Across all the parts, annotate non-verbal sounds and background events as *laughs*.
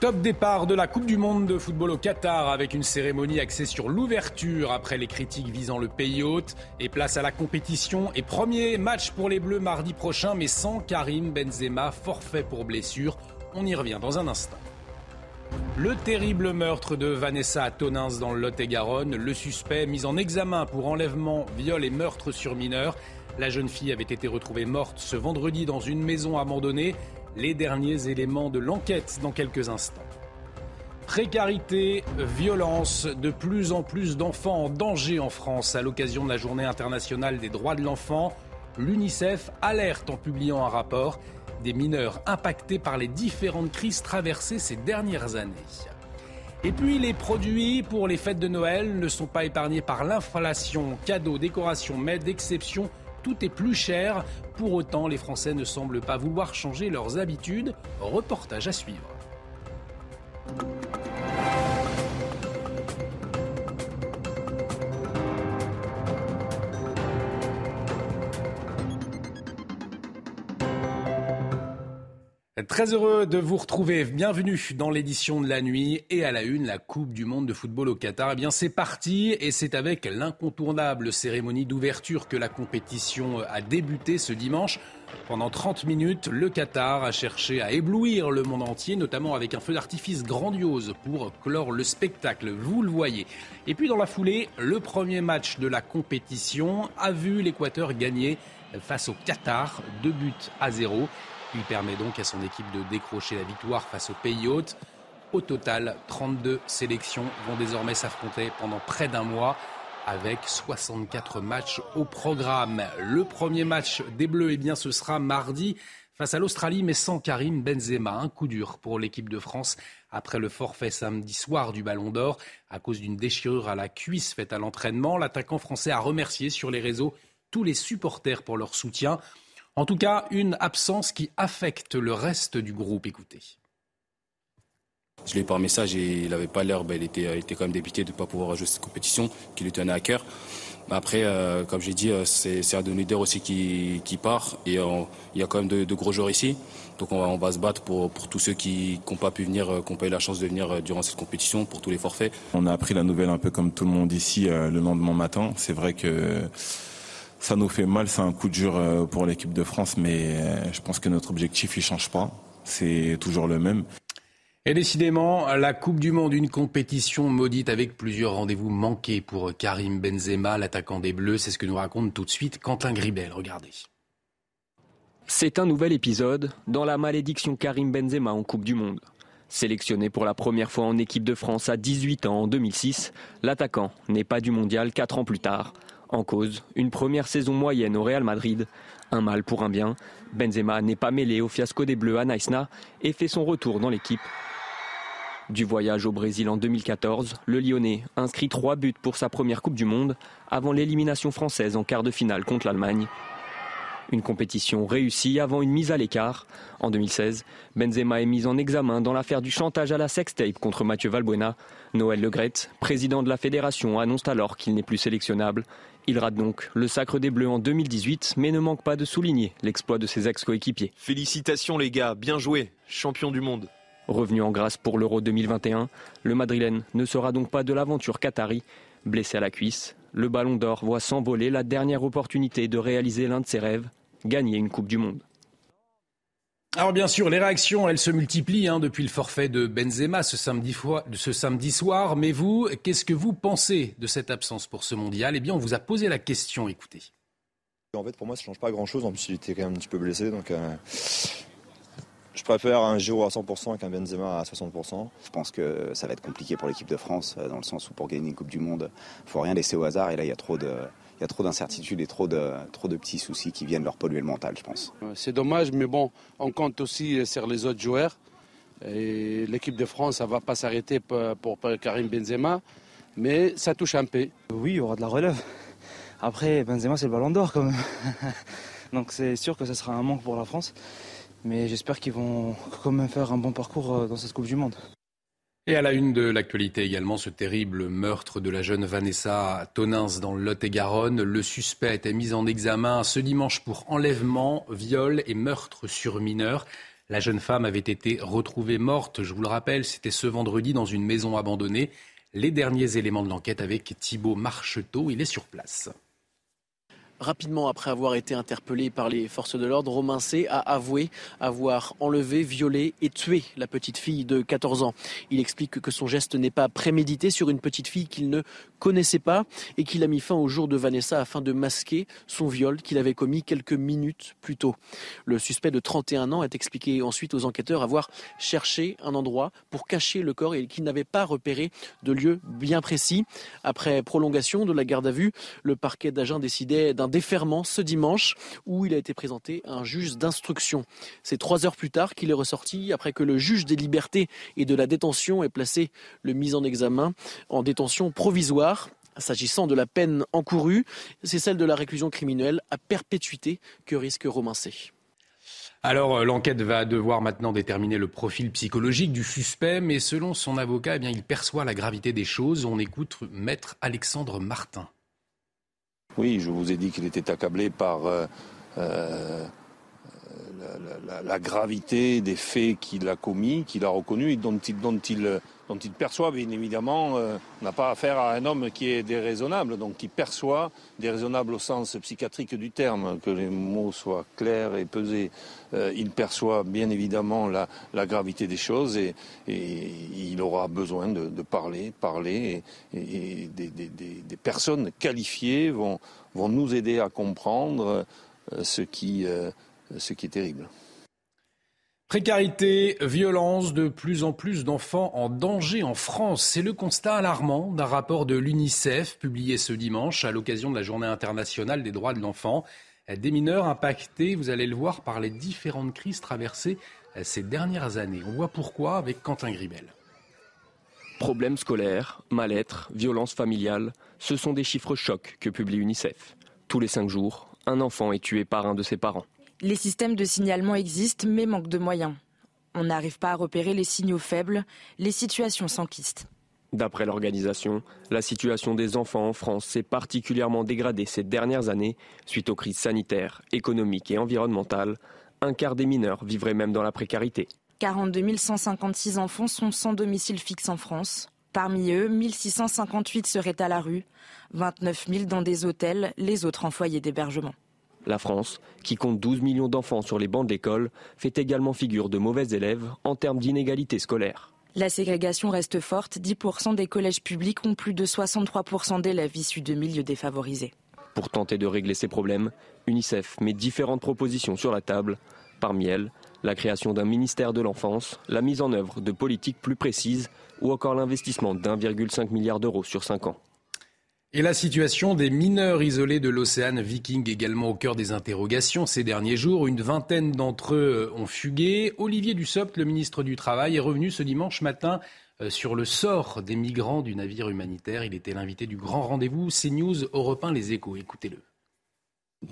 Top départ de la Coupe du Monde de football au Qatar avec une cérémonie axée sur l'ouverture après les critiques visant le pays hôte et place à la compétition et premier match pour les Bleus mardi prochain mais sans Karim Benzema, forfait pour blessure. On y revient dans un instant. Le terrible meurtre de Vanessa Tonins dans le Lot-et-Garonne, le suspect mis en examen pour enlèvement, viol et meurtre sur mineur. La jeune fille avait été retrouvée morte ce vendredi dans une maison abandonnée les derniers éléments de l'enquête dans quelques instants. Précarité, violence, de plus en plus d'enfants en danger en France à l'occasion de la Journée internationale des droits de l'enfant. L'UNICEF alerte en publiant un rapport des mineurs impactés par les différentes crises traversées ces dernières années. Et puis les produits pour les fêtes de Noël ne sont pas épargnés par l'inflation. Cadeaux, décorations, mets d'exception tout est plus cher. Pour autant, les Français ne semblent pas vouloir changer leurs habitudes. Reportage à suivre. Très heureux de vous retrouver. Bienvenue dans l'édition de la nuit et à la une, la Coupe du Monde de football au Qatar. Eh bien, c'est parti et c'est avec l'incontournable cérémonie d'ouverture que la compétition a débuté ce dimanche. Pendant 30 minutes, le Qatar a cherché à éblouir le monde entier, notamment avec un feu d'artifice grandiose pour clore le spectacle. Vous le voyez. Et puis dans la foulée, le premier match de la compétition a vu l'Équateur gagner face au Qatar, deux buts à zéro. Il permet donc à son équipe de décrocher la victoire face au pays hôte. Au total, 32 sélections vont désormais s'affronter pendant près d'un mois avec 64 matchs au programme. Le premier match des Bleus, eh bien, ce sera mardi face à l'Australie, mais sans Karim Benzema. Un coup dur pour l'équipe de France après le forfait samedi soir du Ballon d'Or à cause d'une déchirure à la cuisse faite à l'entraînement. L'attaquant français a remercié sur les réseaux tous les supporters pour leur soutien. En tout cas, une absence qui affecte le reste du groupe. Écoutez. Je l'ai eu par message et il n'avait pas l'air, ben, il, était, quand même dépité de ne pas pouvoir jouer cette compétition, qui lui tenait à cœur. Après, euh, comme j'ai dit, euh, c'est un de aussi qui, part et euh, il y a quand même de, gros joueurs ici. Donc on va, se battre pour, tous ceux qui n'ont pas pu venir, qui n'ont pas eu la chance de venir durant cette compétition, pour tous les forfaits. On a appris la nouvelle un peu comme tout le monde ici le lendemain matin. C'est vrai que ça nous fait mal, c'est un coup dur euh, pour l'équipe de France, mais euh, je pense que notre objectif, il change pas. C'est toujours le même. Et décidément, la Coupe du Monde, une compétition maudite avec plusieurs rendez-vous manqués pour Karim Benzema, l'attaquant des Bleus. C'est ce que nous raconte tout de suite Quentin Gribel. Regardez. C'est un nouvel épisode dans la malédiction Karim Benzema en Coupe du Monde. Sélectionné pour la première fois en équipe de France à 18 ans en 2006, l'attaquant n'est pas du mondial 4 ans plus tard. En cause, une première saison moyenne au Real Madrid. Un mal pour un bien. Benzema n'est pas mêlé au fiasco des Bleus à Naïsna et fait son retour dans l'équipe. Du voyage au Brésil en 2014, le Lyonnais inscrit trois buts pour sa première Coupe du Monde avant l'élimination française en quart de finale contre l'Allemagne. Une compétition réussie avant une mise à l'écart. En 2016, Benzema est mis en examen dans l'affaire du chantage à la sextape contre Mathieu Valbuena. Noël Legrette, président de la fédération, annonce alors qu'il n'est plus sélectionnable. Il rate donc le sacre des Bleus en 2018, mais ne manque pas de souligner l'exploit de ses ex-coéquipiers. Félicitations les gars, bien joué, champion du monde. Revenu en grâce pour l'Euro 2021, le Madrilène ne sera donc pas de l'aventure qatari. Blessé à la cuisse, le Ballon d'Or voit s'envoler la dernière opportunité de réaliser l'un de ses rêves, gagner une Coupe du Monde. Alors bien sûr, les réactions, elles se multiplient hein, depuis le forfait de Benzema ce samedi, ce samedi soir. Mais vous, qu'est-ce que vous pensez de cette absence pour ce mondial? Eh bien, on vous a posé la question, écoutez. En fait, pour moi, ça ne change pas grand-chose. En plus, il était quand même un petit peu blessé. Donc, euh, je préfère un Giroud à 100% qu'un Benzema à 60%. Je pense que ça va être compliqué pour l'équipe de France, euh, dans le sens où pour gagner une Coupe du Monde, il ne faut rien laisser au hasard. Et là, il y a trop de il y a trop d'incertitudes et trop de, trop de petits soucis qui viennent leur polluer le mental, je pense. C'est dommage, mais bon, on compte aussi sur les autres joueurs. Et l'équipe de France, ça ne va pas s'arrêter pour, Karim Benzema, mais ça touche un peu. Oui, il y aura de la relève. Après, Benzema, c'est le ballon d'or quand même. *laughs* Donc c'est sûr que ce sera un manque pour la France. Mais j'espère qu'ils vont quand même faire un bon parcours euh, dans cette Coupe du Monde. Et à la une de l'actualité également, ce terrible meurtre de la jeune Vanessa Tonins dans le Lot-et-Garonne. Le suspect a été mis en examen ce dimanche pour enlèvement, viol et meurtre sur mineur. La jeune femme avait été retrouvée morte, je vous le rappelle, c'était ce vendredi dans une maison abandonnée. Les derniers éléments de l'enquête avec Thibault Marcheteau, il est sur place. Rapidement après avoir été interpellé par les forces de l'ordre, Romain C. a avoué avoir enlevé, violé et tué la petite fille de 14 ans. Il explique que son geste n'est pas prémédité sur une petite fille qu'il ne connaissait pas et qu'il a mis fin au jour de Vanessa afin de masquer son viol qu'il avait commis quelques minutes plus tôt. Le suspect de 31 ans a expliqué ensuite aux enquêteurs avoir cherché un endroit pour cacher le corps et qu'il n'avait pas repéré de lieu bien précis. Après prolongation de la garde à vue, le parquet d'agents décidait d'un déferment ce dimanche où il a été présenté à un juge d'instruction. C'est trois heures plus tard qu'il est ressorti après que le juge des libertés et de la détention ait placé le mis en examen en détention provisoire. S'agissant de la peine encourue, c'est celle de la réclusion criminelle à perpétuité que risque Romain. Alors, euh, l'enquête va devoir maintenant déterminer le profil psychologique du suspect, mais selon son avocat, eh il perçoit la gravité des choses. On écoute maître Alexandre Martin. Oui, je vous ai dit qu'il était accablé par euh, euh, la, gravité des faits qu'il a commis, qu'il a reconnus et dont il, dont il, dont il perçoit, bien évidemment, euh, on n'a pas affaire à un homme qui est déraisonnable, donc qui perçoit, déraisonnable au sens psychiatrique du terme, que les mots soient clairs et pesés. il perçoit bien évidemment la, gravité des choses et, il aura besoin de, parler, parler et, des, personnes qualifiées vont, nous aider à comprendre qui ce qui est terrible. Précarité, violence, de plus en plus d'enfants en danger en France. C'est le constat alarmant d'un rapport de l'UNICEF publié ce dimanche à l'occasion de la Journée internationale des droits de l'enfant. Des mineurs impactés, vous allez le voir, par les différentes crises traversées ces dernières années. On voit pourquoi avec Quentin Gribel. Problèmes scolaires, mal-être, violence familiale, ce sont des chiffres chocs que publie UNICEF. Tous les cinq jours, un enfant est tué par un de ses parents. Les systèmes de signalement existent mais manquent de moyens. On n'arrive pas à repérer les signaux faibles, les situations s'enquistent. D'après l'organisation, la situation des enfants en France s'est particulièrement dégradée ces dernières années suite aux crises sanitaires, économiques et environnementales. Un quart des mineurs vivraient même dans la précarité. 42 156 enfants sont sans domicile fixe en France. Parmi eux, 1658 seraient à la rue, 29 000 dans des hôtels, les autres en foyer d'hébergement. La France, qui compte 12 millions d'enfants sur les bancs de l'école, fait également figure de mauvais élèves en termes d'inégalité scolaire. La ségrégation reste forte. 10% des collèges publics ont plus de 63% d'élèves issus de milieux défavorisés. Pour tenter de régler ces problèmes, UNICEF met différentes propositions sur la table. Parmi elles, la création d'un ministère de l'enfance, la mise en œuvre de politiques plus précises ou encore l'investissement d'1,5 milliard d'euros sur 5 ans. Et la situation des mineurs isolés de l'océan Viking également au cœur des interrogations ces derniers jours. Une vingtaine d'entre eux ont fugué. Olivier Dussopt, le ministre du Travail, est revenu ce dimanche matin euh, sur le sort des migrants du navire humanitaire. Il était l'invité du grand rendez-vous CNews Europe 1 Les Échos. Écoutez-le.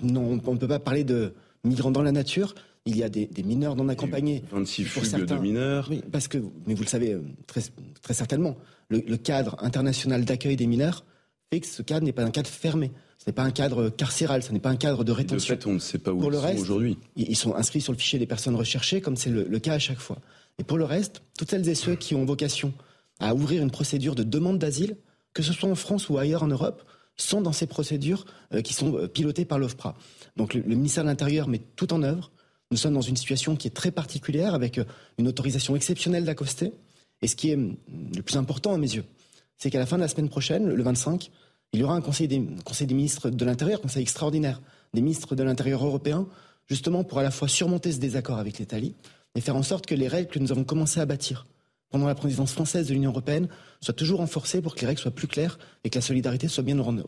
Non, on ne peut pas parler de migrants dans la nature. Il y a des, mineurs non accompagnés. 26 fugues de mineurs. Oui, parce que, mais vous le savez euh, très, très certainement, le cadre international d'accueil des mineurs fait que ce cadre n'est pas un cadre fermé. Ce n'est pas un cadre carcéral, ce n'est pas un cadre de rétention. De fait, on ne sait pas où ils sont aujourd'hui. Ils sont inscrits sur le fichier des personnes recherchées, comme c'est le, cas à chaque fois. Et pour le reste, toutes celles et ceux qui ont vocation à ouvrir une procédure de demande d'asile, que ce soit en France ou ailleurs en Europe, sont dans ces procédures euh, qui sont euh, pilotées par l'OFPRA. Donc le, ministère de l'Intérieur met tout en œuvre. Nous sommes dans une situation qui est très particulière, avec euh, une autorisation exceptionnelle d'accoster. Et ce qui est hum, le plus important à mes yeux, c'est qu'à la fin de la semaine prochaine, le 25, il y aura un conseil des, conseil des ministres de l'Intérieur, conseil extraordinaire des ministres de l'Intérieur européens, justement pour à la fois surmonter ce désaccord avec l'Italie et faire en sorte que les règles que nous avons commencé à bâtir pendant la présidence française de l'Union européenne soient toujours renforcées pour que les règles soient plus claires et que la solidarité soit bien au rendez-vous.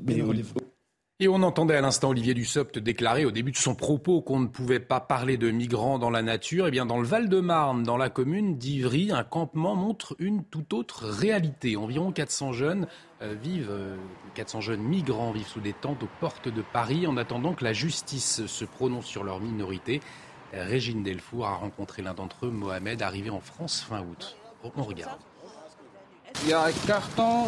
Et on entendait à l'instant Olivier Dussopt déclarer au début de son propos qu'on ne pouvait pas parler de migrants dans la nature. Eh bien, dans le Val-de-Marne, dans la commune d'Ivry, un campement montre une toute autre réalité. Environ 400 jeunes euh, vivent, 400 euh, jeunes migrants vivent sous des tentes aux portes de Paris en attendant que la justice se prononce sur leur minorité. Régine Delfour a rencontré l'un d'entre eux, Mohamed, arrivé en France fin août. On regarde. Il y a un carton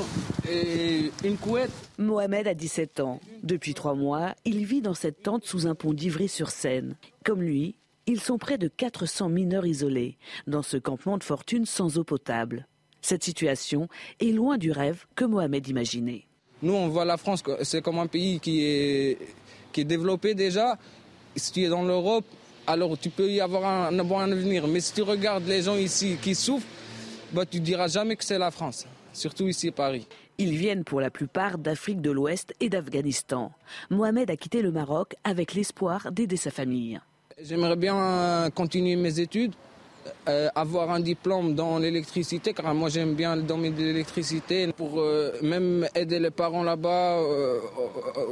et une couette. Mohamed a 17 ans. Depuis trois mois, il vit dans cette tente sous un pont d'Ivry-sur-Seine. Comme lui, Ils sont près de 400 mineurs isolés dans ce campement de fortune sans eau potable. Cette situation est loin du rêve que Mohamed imaginait. Nous, on voit la France, c'est comme un pays qui est, qui est développé déjà. Si tu es dans l'Europe, alors tu peux y avoir un, bon avenir. Mais si tu regardes les gens ici qui souffrent, bah, tu ne diras jamais que c'est la France, surtout ici à Paris. Ils viennent pour la plupart d'Afrique de l'Ouest et d'Afghanistan. Mohamed a quitté le Maroc avec l'espoir d'aider sa famille. J'aimerais bien continuer mes études, euh, avoir un diplôme dans l'électricité, car moi j'aime bien le domaine de l'électricité, pour euh, même aider les parents là-bas euh,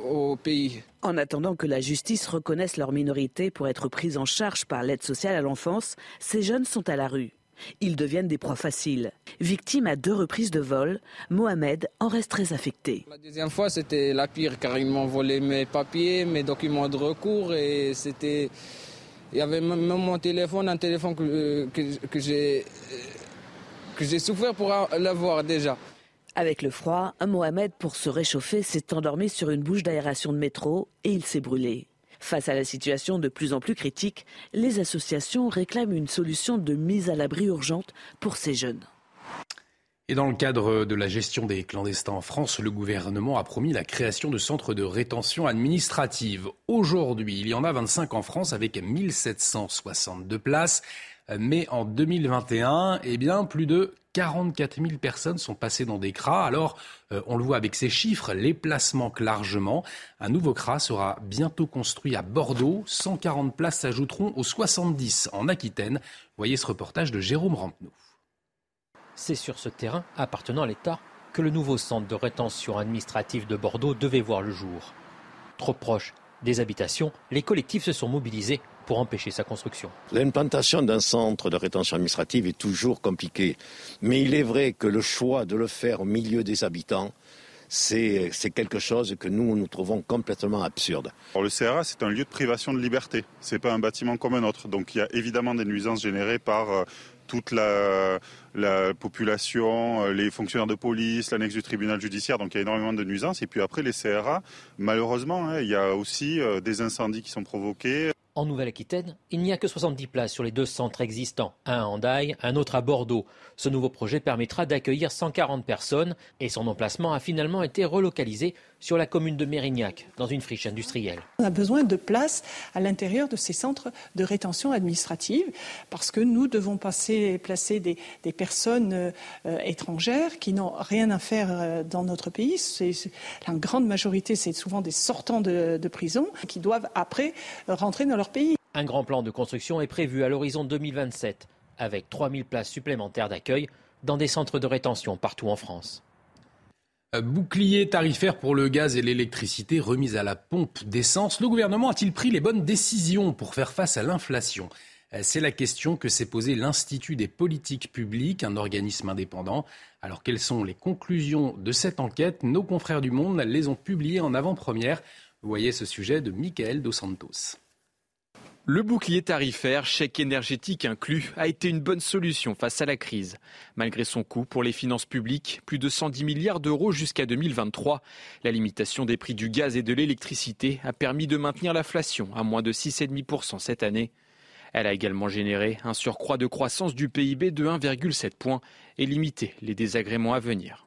au, au, pays. En attendant que la justice reconnaisse leur minorité pour être prise en charge par l'aide sociale à l'enfance, ces jeunes sont à la rue. Ils deviennent des proies faciles. Victime à deux reprises de vol, Mohamed en reste très affecté. La deuxième fois, c'était la pire car ils m'ont volé mes papiers, mes documents de recours et c'était. Il y avait même mon téléphone, un téléphone que, que, que j'ai que j'ai souffert pour l'avoir déjà. Avec le froid, Mohamed, pour se réchauffer, s'est endormi sur une bouche d'aération de métro et il s'est brûlé. Face à la situation de plus en plus critique, les associations réclament une solution de mise à l'abri urgente pour ces jeunes. Et dans le cadre de la gestion des clandestins en France, le gouvernement a promis la création de centres de rétention administrative. Aujourd'hui, il y en a 25 en France avec 1762 places. Mais en 2021, eh bien, plus de 44 000 personnes sont passées dans des CRA. Alors, euh, on le voit avec ces chiffres, les places manquent largement. Un nouveau CRA sera bientôt construit à Bordeaux. 140 places s'ajouteront aux 70 en Aquitaine. Voyez ce reportage de Jérôme Rampenou. C'est sur ce terrain appartenant à l'État que le nouveau centre de rétention administrative de Bordeaux devait voir le jour. Trop proche des habitations, les collectifs se sont mobilisés pour empêcher sa construction. L'implantation d'un centre de rétention administrative est toujours compliquée, mais il est vrai que le choix de le faire au milieu des habitants, c'est quelque chose que nous, nous trouvons complètement absurde. Alors le CRA, c'est un lieu de privation de liberté. Ce n'est pas un bâtiment comme un autre. Donc il y a évidemment des nuisances générées par euh, toute la, la, population, euh, les fonctionnaires de police, l'annexe du tribunal judiciaire. Donc il y a énormément de nuisances. Et puis après, les CRA, malheureusement, hein, il y a aussi euh, des incendies qui sont provoqués. En Nouvelle-Aquitaine, il n'y a que 70 places sur les deux centres existants, un à Hendaye, un autre à Bordeaux. Ce nouveau projet permettra d'accueillir 140 personnes et son emplacement a finalement été relocalisé sur la commune de Mérignac, dans une friche industrielle. On a besoin de places à l'intérieur de ces centres de rétention administrative parce que nous devons passer, placer des, personnes euh, étrangères qui n'ont rien à faire euh, dans notre pays. C'est, la grande majorité, c'est souvent des sortants de, de prison qui doivent après rentrer dans leur pays. Un grand plan de construction est prévu à l'horizon 2027 avec 3000 places supplémentaires d'accueil dans des centres de rétention partout en France. Bouclier tarifaire pour le gaz et l'électricité remise à la pompe d'essence. Le gouvernement a-t-il pris les bonnes décisions pour faire face à l'inflation? C'est la question que s'est posée l'Institut des politiques publiques, un organisme indépendant. Alors quelles sont les conclusions de cette enquête? Nos confrères du Monde les ont publiées en avant-première. Vous voyez ce sujet de Michael Dos Santos. Le bouclier tarifaire, chèque énergétique inclus, a été une bonne solution face à la crise. Malgré son coût pour les finances publiques, plus de 110 milliards d'euros jusqu'à 2023, la limitation des prix du gaz et de l'électricité a permis de maintenir l'inflation à moins de 6,5% cette année. Elle a également généré un surcroît de croissance du PIB de 1,7 points et limité les désagréments à venir.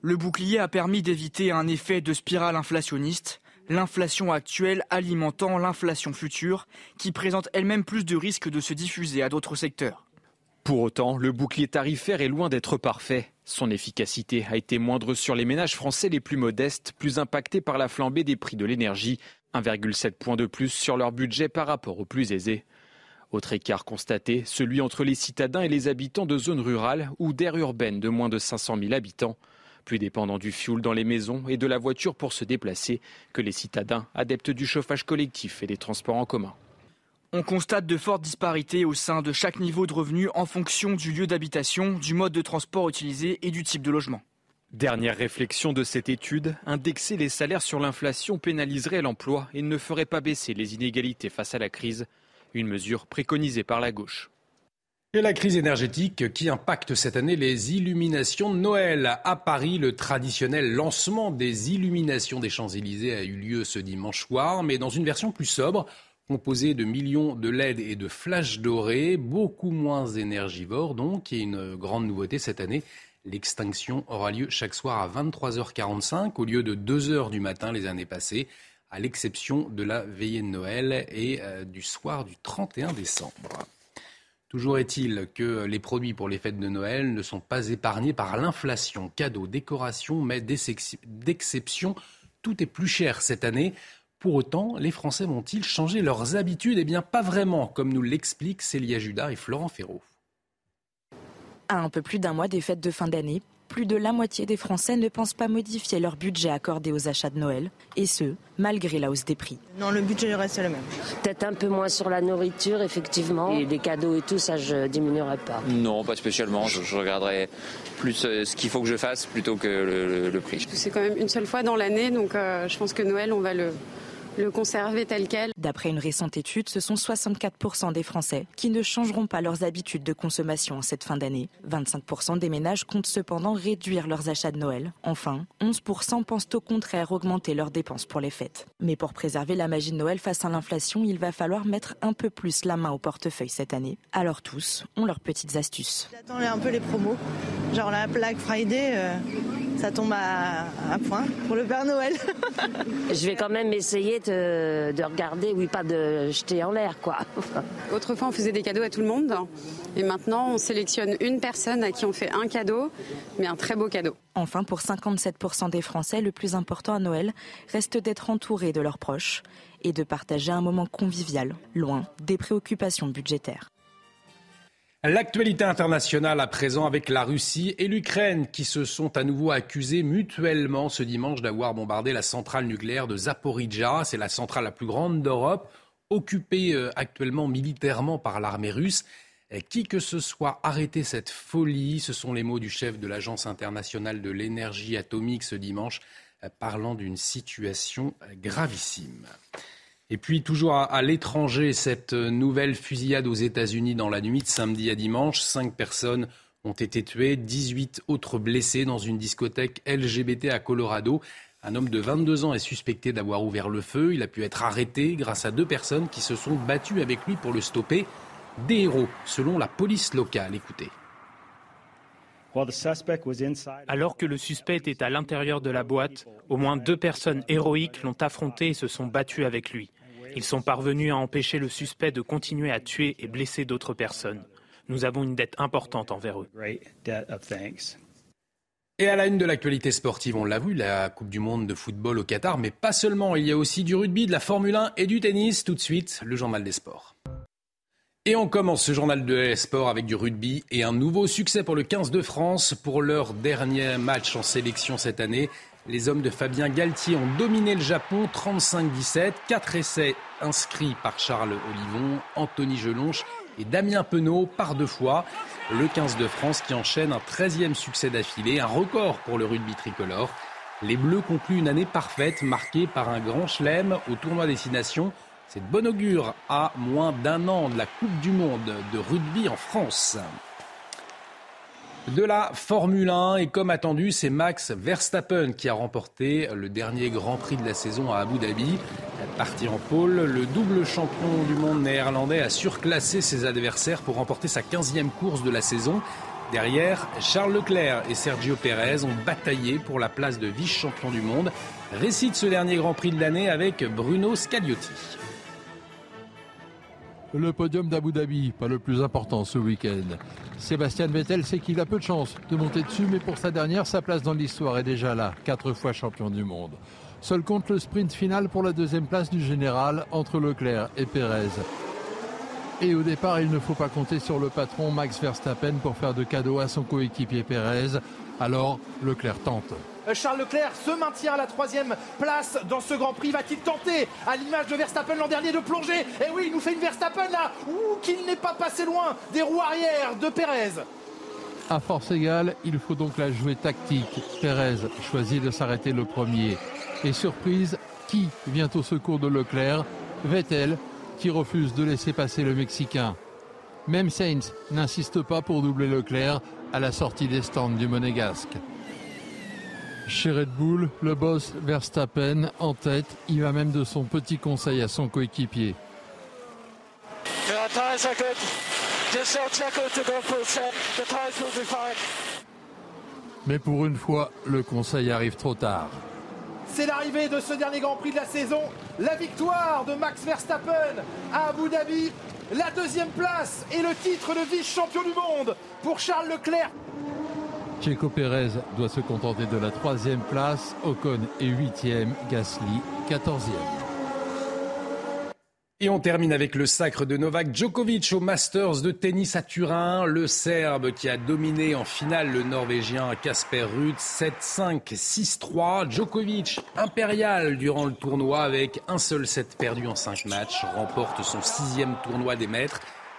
Le bouclier a permis d'éviter un effet de spirale inflationniste l'inflation actuelle alimentant l'inflation future, qui présente elle-même plus de risques de se diffuser à d'autres secteurs. Pour autant, le bouclier tarifaire est loin d'être parfait. Son efficacité a été moindre sur les ménages français les plus modestes, plus impactés par la flambée des prix de l'énergie, 1,7 point de plus sur leur budget par rapport aux plus aisés. Autre écart constaté, celui entre les citadins et les habitants de zones rurales ou d'aires urbaines de moins de 500 000 habitants plus dépendants du fioul dans les maisons et de la voiture pour se déplacer que les citadins adeptes du chauffage collectif et des transports en commun. On constate de fortes disparités au sein de chaque niveau de revenu en fonction du lieu d'habitation, du mode de transport utilisé et du type de logement. Dernière réflexion de cette étude, indexer les salaires sur l'inflation pénaliserait l'emploi et ne ferait pas baisser les inégalités face à la crise, une mesure préconisée par la gauche. Et la crise énergétique qui impacte cette année les illuminations de Noël. À Paris, le traditionnel lancement des illuminations des Champs-Élysées a eu lieu ce dimanche soir, mais dans une version plus sobre. composé de millions de LED et de flashs dorés, beaucoup moins énergivores donc, et une grande nouveauté cette année, l'extinction aura lieu chaque soir à 23h45 au lieu de 2h du matin les années passées, à l'exception de la veillée de Noël et euh, du soir du 31 décembre. Toujours est-il que les produits pour les fêtes de Noël ne sont pas épargnés par l'inflation. Cadeaux, décorations, mais d'exception, tout est plus cher cette année. Pour autant, les Français vont-ils changer leurs habitudes? Eh bien, pas vraiment, comme nous l'expliquent Célia Judas et Florent Ferraud. À un peu plus d'un mois des fêtes de fin d'année, plus de la moitié des Français ne pensent pas modifier leur budget accordé aux achats de Noël, et ce, malgré la hausse des prix. Non, le budget reste le même. Peut-être un peu moins sur la nourriture, effectivement, et les cadeaux et tout, ça, je diminuerai pas. Non, pas spécialement. Je, regarderai plus euh, ce qu'il faut que je fasse plutôt que le, prix. C'est quand même une seule fois dans l'année, donc euh, je pense que Noël, on va le le conserver tel quel. D'après une récente étude, ce sont 64% des Français qui ne changeront pas leurs habitudes de consommation en cette fin d'année. 25% des ménages comptent cependant réduire leurs achats de Noël. Enfin, 11% pensent au contraire augmenter leurs dépenses pour les fêtes. Mais pour préserver la magie de Noël face à l'inflation, il va falloir mettre un peu plus la main au portefeuille cette année. Alors tous ont leurs petites astuces. J'attends un peu les promos, genre la Black Friday. Euh, ça tombe à, un point pour le Père Noël. *laughs* Je vais quand même essayer de, regarder, oui, pas de jeter en l'air, quoi. *laughs* Autrefois, on faisait des cadeaux à tout le monde. Et maintenant, on sélectionne une personne à qui on fait un cadeau, mais un très beau cadeau. Enfin, pour 57% des Français, le plus important à Noël reste d'être entouré de leurs proches et de partager un moment convivial, loin des préoccupations budgétaires. L'actualité internationale à présent avec la Russie et l'Ukraine qui se sont à nouveau accusés mutuellement ce dimanche d'avoir bombardé la centrale nucléaire de Zaporizhzhia. C'est la centrale la plus grande d'Europe, occupée euh, actuellement militairement par l'armée russe. Qui que ce soit, arrêtez cette folie. Ce sont les mots du chef de l'Agence internationale de l'énergie atomique ce dimanche, euh, parlant d'une situation euh, gravissime. Et puis toujours à, l'étranger, cette nouvelle fusillade aux États-Unis dans la nuit de samedi à dimanche. Cinq personnes ont été tuées, 18 autres blessées dans une discothèque LGBT à Colorado. Un homme de 22 ans est suspecté d'avoir ouvert le feu. Il a pu être arrêté grâce à deux personnes qui se sont battues avec lui pour le stopper. Des héros, selon la police locale. Écoutez. Alors que le suspect était à l'intérieur de la boîte, au moins deux personnes héroïques l'ont affronté et se sont battues avec lui. Ils sont parvenus à empêcher le suspect de continuer à tuer et blesser d'autres personnes. Nous avons une dette importante envers eux. Et à la une de l'actualité sportive, on l'a vu, la Coupe du Monde de football au Qatar, mais pas seulement, il y a aussi du rugby, de la Formule 1 et du tennis. Tout de suite, le journal des sports. Et on commence ce journal de sport avec du rugby et un nouveau succès pour le 15 de France pour leur dernier match en sélection cette année. Les hommes de Fabien Galtier ont dominé le Japon 35-17. Quatre essais inscrits par Charles Olivon, Anthony Gelonche et Damien Penaud par deux fois. Le 15 de France qui enchaîne un 13e succès d'affilée, un record pour le rugby tricolore. Les Bleus concluent une année parfaite marquée par un grand chelem au tournoi Destination. C'est de bon augure à moins d'un an de la Coupe du Monde de rugby en France de la Formule 1 et comme attendu, c'est Max Verstappen qui a remporté le dernier Grand Prix de la saison à Abu Dhabi. Parti en pôle, le double champion du monde néerlandais a surclassé ses adversaires pour remporter sa 15e course de la saison. Derrière, Charles Leclerc et Sergio Perez ont bataillé pour la place de vice-champion du monde. Récit de ce dernier Grand Prix de l'année avec Bruno Scagliotti. Le podium d'Abu Dhabi, pas le plus important ce week-end. Sébastien Vettel sait qu'il a peu de chance de monter dessus, mais pour sa dernière, sa place dans l'histoire est déjà là, quatre fois champion du monde. Seul compte le sprint final pour la deuxième place du général entre Leclerc et Pérez. Et au départ, il ne faut pas compter sur le patron Max Verstappen pour faire de cadeaux à son coéquipier Pérez. Alors, Leclerc tente. Euh, Charles Leclerc se maintient à la troisième place dans ce Grand Prix. Va-t-il tenter, à l'image de Verstappen l'an dernier, de plonger? Et oui, il nous fait une Verstappen là, ou qu'il n'est pas passé loin des roues arrière de Pérez. À force égale, il faut donc la jouer tactique. Pérez choisit de s'arrêter le premier. Et surprise, qui vient au secours de Leclerc? Vettel, qui refuse de laisser passer le Mexicain. Même Sainz n'insiste pas pour doubler Leclerc à la sortie des stands du Monégasque. Chez Red Bull, le boss Verstappen en tête, il va même de son petit conseil à son coéquipier. Mais pour une fois, le conseil arrive trop tard. C'est l'arrivée de ce dernier Grand Prix de la saison, la victoire de Max Verstappen à Abu Dhabi, la deuxième place et le titre de vice-champion du monde pour Charles Leclerc. Checo Pérez doit se contenter de la troisième place, Ocon est huitième, Gasly quatorzième. Et on termine avec le sacre de Novak Djokovic au Masters de tennis à Turin. Le Serbe qui a dominé en finale le Norvégien Casper Ruud 7-5, 6-3. Djokovic, impérial durant le tournoi avec un seul set perdu en 5 matchs, remporte son sixième tournoi des maîtres.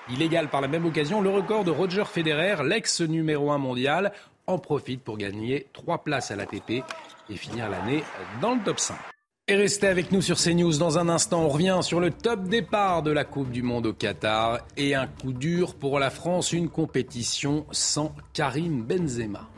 Il égale par la même occasion le record de Roger Federer, l'ex numéro 1 mondial, en profite pour gagner 3 places à l'ATP et finir l'année dans le top 5. Et restez avec nous sur CNews. Dans un instant, on revient sur le top départ de la Coupe du Monde au Qatar et un coup dur pour la France, une compétition sans Karim Benzema.